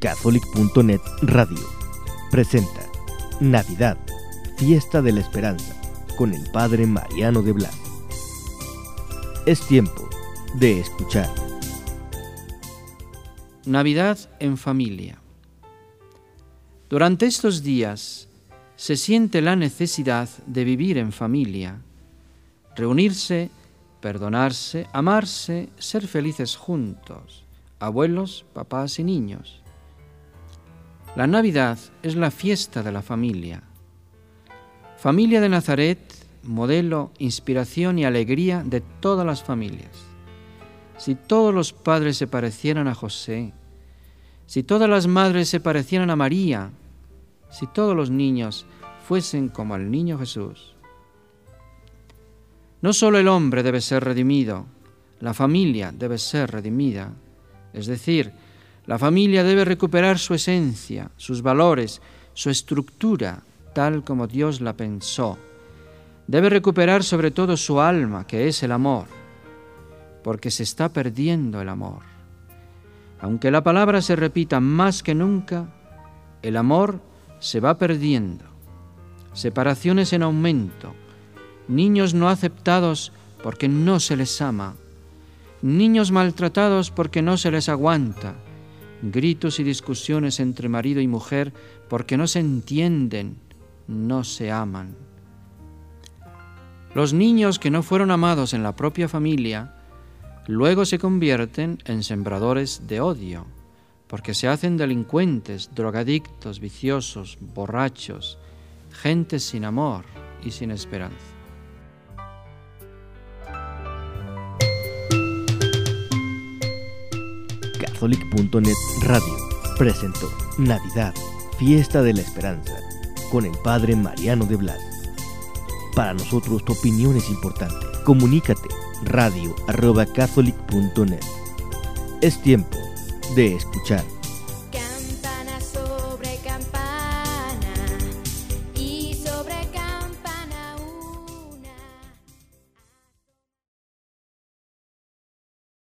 Catholic.net Radio presenta Navidad, Fiesta de la Esperanza, con el Padre Mariano de Blas. Es tiempo de escuchar. Navidad en familia. Durante estos días se siente la necesidad de vivir en familia, reunirse, perdonarse, amarse, ser felices juntos, abuelos, papás y niños. La Navidad es la fiesta de la familia. Familia de Nazaret, modelo, inspiración y alegría de todas las familias. Si todos los padres se parecieran a José, si todas las madres se parecieran a María, si todos los niños fuesen como el niño Jesús. No solo el hombre debe ser redimido, la familia debe ser redimida, es decir, la familia debe recuperar su esencia, sus valores, su estructura, tal como Dios la pensó. Debe recuperar sobre todo su alma, que es el amor, porque se está perdiendo el amor. Aunque la palabra se repita más que nunca, el amor se va perdiendo. Separaciones en aumento, niños no aceptados porque no se les ama, niños maltratados porque no se les aguanta, gritos y discusiones entre marido y mujer porque no se entienden, no se aman. Los niños que no fueron amados en la propia familia luego se convierten en sembradores de odio, porque se hacen delincuentes, drogadictos, viciosos, borrachos, gente sin amor y sin esperanza. Catholic.net Radio presentó Navidad, Fiesta de la Esperanza, con el Padre Mariano de Blas. Para nosotros tu opinión es importante. Comunícate radio arroba catholic.net. Es tiempo de escuchar.